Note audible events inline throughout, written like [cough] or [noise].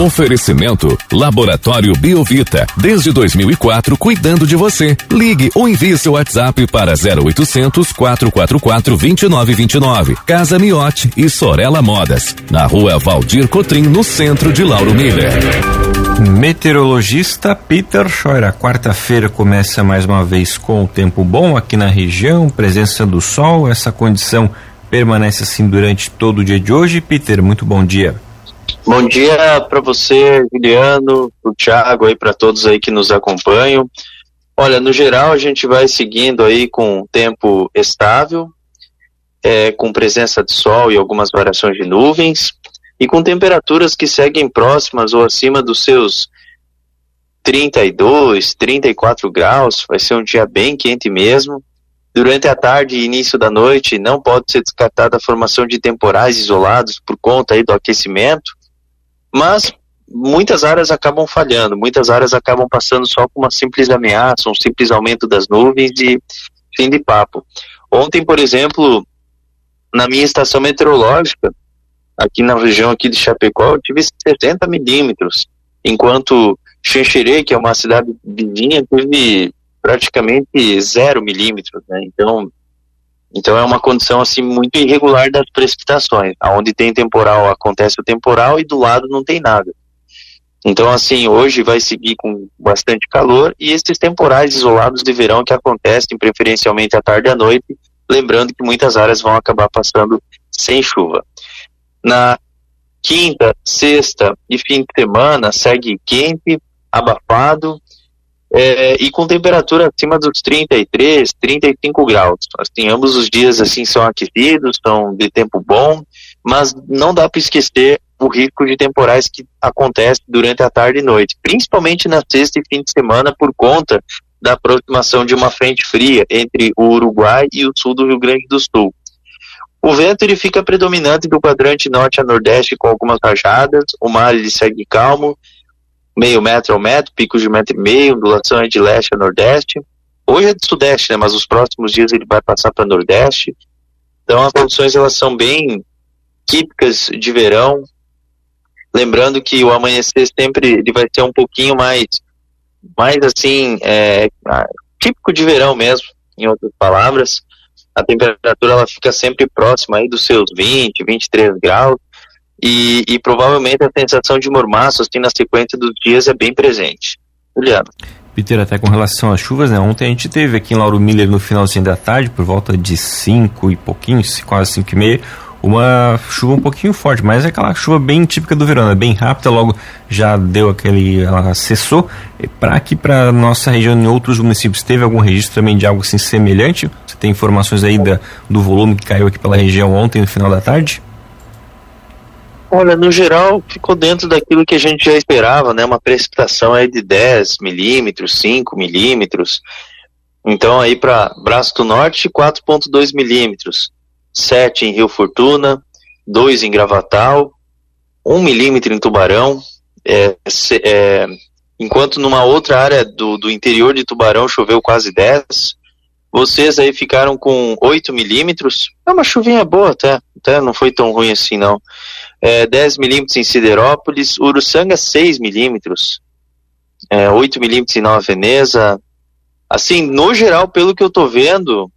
Oferecimento Laboratório Biovita. Desde 2004, cuidando de você. Ligue ou envie seu WhatsApp para 0800 444 2929. Casa Miote e Sorella Modas. Na rua Valdir Cotrim, no centro de Lauro Miller. Meteorologista Peter Scheuer. Quarta-feira começa mais uma vez com o tempo bom aqui na região, presença do sol. Essa condição permanece assim durante todo o dia de hoje. Peter, muito bom dia. Bom dia para você, Juliano, o Thiago aí para todos aí que nos acompanham. Olha, no geral a gente vai seguindo aí com tempo estável, é, com presença de sol e algumas variações de nuvens e com temperaturas que seguem próximas ou acima dos seus 32, 34 graus. Vai ser um dia bem quente mesmo. Durante a tarde e início da noite não pode ser descartada a formação de temporais isolados por conta aí do aquecimento, mas muitas áreas acabam falhando, muitas áreas acabam passando só com uma simples ameaça, um simples aumento das nuvens de fim de papo. Ontem, por exemplo, na minha estação meteorológica, aqui na região aqui de Chapecó, eu tive 70 milímetros, enquanto Xanxerê, que é uma cidade vizinha, teve praticamente zero milímetros, né? Então, então é uma condição assim muito irregular das precipitações. Aonde tem temporal acontece o temporal e do lado não tem nada. Então assim hoje vai seguir com bastante calor e esses temporais isolados de verão que acontecem preferencialmente à tarde e à noite, lembrando que muitas áreas vão acabar passando sem chuva. Na quinta, sexta e fim de semana segue quente, abafado é, e com temperatura acima dos 33, 35 graus. Assim, ambos os dias assim são aquecidos, são de tempo bom, mas não dá para esquecer o risco de temporais que acontece durante a tarde e noite, principalmente na sexta e fim de semana por conta da aproximação de uma frente fria entre o Uruguai e o sul do Rio Grande do Sul. O vento ele fica predominante do quadrante norte a nordeste com algumas rajadas, o mar ele segue calmo meio metro ao metro, picos de metro e meio, ondulação é de leste a nordeste. Hoje é de sudeste, né, mas os próximos dias ele vai passar para nordeste. Então as condições elas são bem típicas de verão. Lembrando que o amanhecer sempre ele vai ser um pouquinho mais, mais assim, é, típico de verão mesmo, em outras palavras. A temperatura ela fica sempre próxima aí dos seus 20, 23 graus e, e provavelmente a sensação de mormaço assim na sequência dos dias é bem presente. Juliano. Peter, até com relação às chuvas, né? Ontem a gente teve aqui em Lauro Miller no finalzinho da tarde, por volta de 5 e pouquinho, quase 5 e meia, uma chuva um pouquinho forte, mas é aquela chuva bem típica do verão, é bem rápida, logo já deu aquele, ela cessou. Para aqui, para nossa região, em outros municípios, teve algum registro também de algo assim semelhante? Você tem informações aí da, do volume que caiu aqui pela região ontem, no final da tarde? Olha, no geral, ficou dentro daquilo que a gente já esperava, né? Uma precipitação aí de 10 milímetros, 5 milímetros. Então, aí para Braço do Norte, 4,2 milímetros. 7 em Rio Fortuna, 2 em Gravatal, 1 milímetro em Tubarão. É, é, enquanto numa outra área do, do interior de Tubarão choveu quase 10. Vocês aí ficaram com 8 milímetros. É uma chuvinha boa até, até não foi tão ruim assim não é, 10 milímetros em Siderópolis, Uruçanga 6 milímetros, é, 8 milímetros em Nova Veneza. Assim, no geral, pelo que eu tô vendo,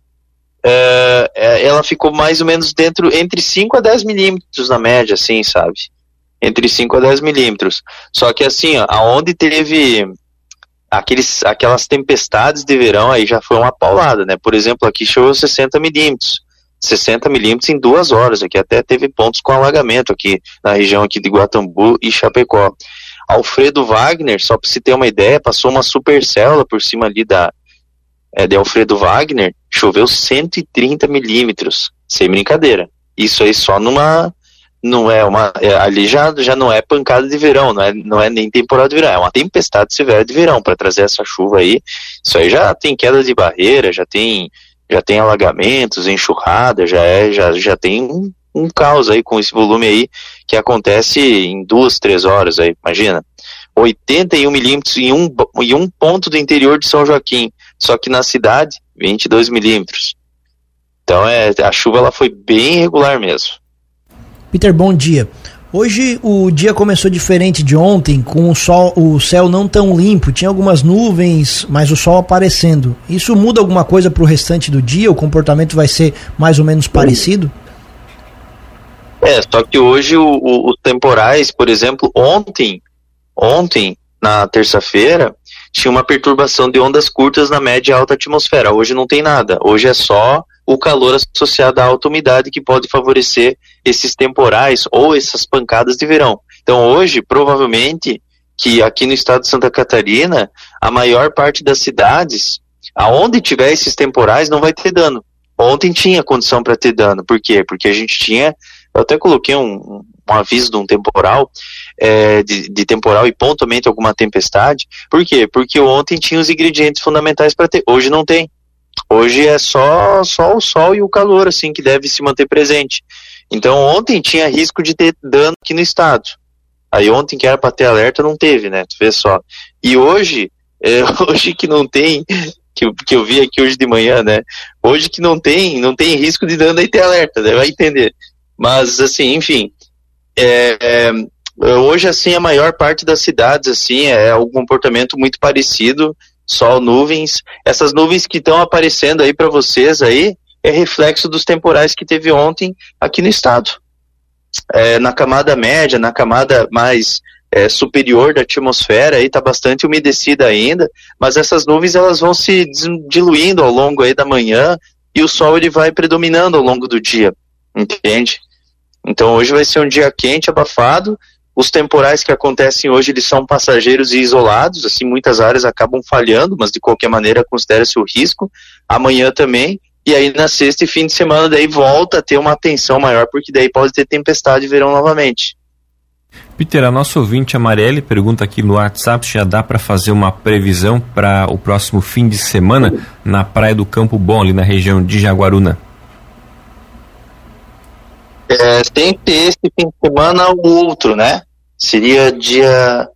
é, é, ela ficou mais ou menos dentro, entre 5 a 10 milímetros na média, assim, sabe? Entre 5 a 10 milímetros. Só que assim, ó, aonde teve aqueles, aquelas tempestades de verão aí já foi uma paulada, né? Por exemplo, aqui choveu 60 milímetros. 60 milímetros em duas horas. Aqui até teve pontos com alagamento aqui na região aqui de Guatambu e Chapecó. Alfredo Wagner, só para se ter uma ideia, passou uma supercélula por cima ali da é, de Alfredo Wagner, choveu 130 milímetros, sem brincadeira. Isso aí só numa não é uma é, ali já, já não é pancada de verão, não é, não é nem temporada de verão, é uma tempestade severa de verão para trazer essa chuva aí. Isso aí já tem queda de barreira, já tem já tem alagamentos, enxurrada, já é, já, já tem um, um caos aí com esse volume aí que acontece em duas, três horas aí, imagina. 81 milímetros em um, em um ponto do interior de São Joaquim, só que na cidade, 22 milímetros. Então é, a chuva ela foi bem regular mesmo. Peter, bom dia. Hoje o dia começou diferente de ontem, com o sol, o céu não tão limpo, tinha algumas nuvens, mas o sol aparecendo. Isso muda alguma coisa para o restante do dia? O comportamento vai ser mais ou menos parecido? É, só que hoje os temporais, por exemplo, ontem, ontem, na terça-feira, tinha uma perturbação de ondas curtas na média e alta atmosfera. Hoje não tem nada. Hoje é só o calor associado à alta umidade que pode favorecer esses temporais ou essas pancadas de verão. Então hoje, provavelmente, que aqui no estado de Santa Catarina, a maior parte das cidades, aonde tiver esses temporais, não vai ter dano. Ontem tinha condição para ter dano. Por quê? Porque a gente tinha, eu até coloquei um, um aviso de um temporal, é, de, de, temporal e pontualmente alguma tempestade. Por quê? Porque ontem tinha os ingredientes fundamentais para ter. Hoje não tem. Hoje é só, só o sol e o calor, assim, que deve se manter presente. Então, ontem tinha risco de ter dano aqui no estado. Aí ontem que era para ter alerta, não teve, né? Tu vê só. E hoje, [laughs] é, hoje que não tem, que, que eu vi aqui hoje de manhã, né? Hoje que não tem, não tem risco de dano aí ter alerta, né? Vai entender. Mas, assim, enfim. É, é, hoje, assim, a maior parte das cidades, assim, é um comportamento muito parecido sol, nuvens. Essas nuvens que estão aparecendo aí para vocês aí é reflexo dos temporais que teve ontem aqui no estado. É, na camada média, na camada mais é, superior da atmosfera aí está bastante umedecida ainda, mas essas nuvens elas vão se diluindo ao longo aí da manhã e o sol ele vai predominando ao longo do dia, entende? Então hoje vai ser um dia quente, abafado, os temporais que acontecem hoje, eles são passageiros e isolados, assim, muitas áreas acabam falhando, mas de qualquer maneira considera-se o risco. Amanhã também, e aí na sexta e fim de semana daí volta a ter uma atenção maior, porque daí pode ter tempestade de verão novamente. Peter, a nossa ouvinte Amarelli pergunta aqui no WhatsApp se já dá para fazer uma previsão para o próximo fim de semana na Praia do Campo Bom, ali na região de Jaguaruna. É, ter esse fim de semana o outro, né? Seria dia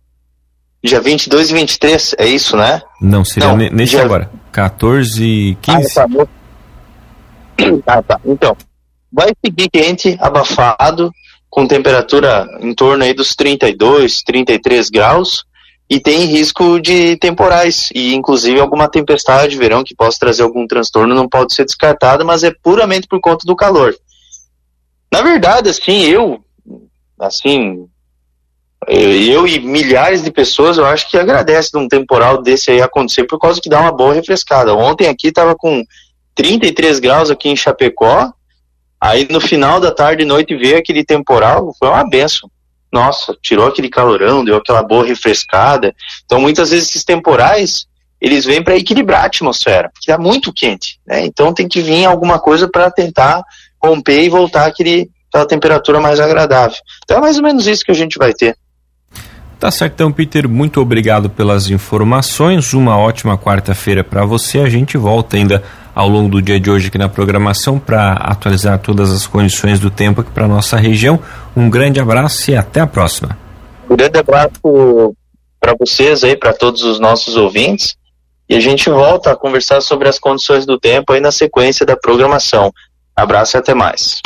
dia 22 e 23, é isso, né? Não, seria Não, nesse dia... agora. 14 e 15. Ah, tá. [clears throat] ah, tá. Então, vai seguir quente, abafado, com temperatura em torno aí dos 32, 33 graus, e tem risco de temporais, e inclusive alguma tempestade de verão que possa trazer algum transtorno não pode ser descartada, mas é puramente por conta do calor. Na verdade, assim, eu, assim, eu e milhares de pessoas, eu acho que agradece de um temporal desse aí acontecer por causa que dá uma boa refrescada. Ontem aqui tava com 33 graus aqui em Chapecó, aí no final da tarde e noite veio aquele temporal, foi uma benção. Nossa, tirou aquele calorão, deu aquela boa refrescada. Então, muitas vezes esses temporais, eles vêm para equilibrar a atmosfera, porque tá muito quente, né? Então tem que vir alguma coisa para tentar romper e voltar aquele, aquela temperatura mais agradável. Então é mais ou menos isso que a gente vai ter. Tá certo, então, Peter, muito obrigado pelas informações. Uma ótima quarta-feira para você. A gente volta ainda ao longo do dia de hoje aqui na programação para atualizar todas as condições do tempo aqui para nossa região. Um grande abraço e até a próxima. Um grande abraço para vocês aí, para todos os nossos ouvintes. E a gente volta a conversar sobre as condições do tempo aí na sequência da programação. Abraço e até mais.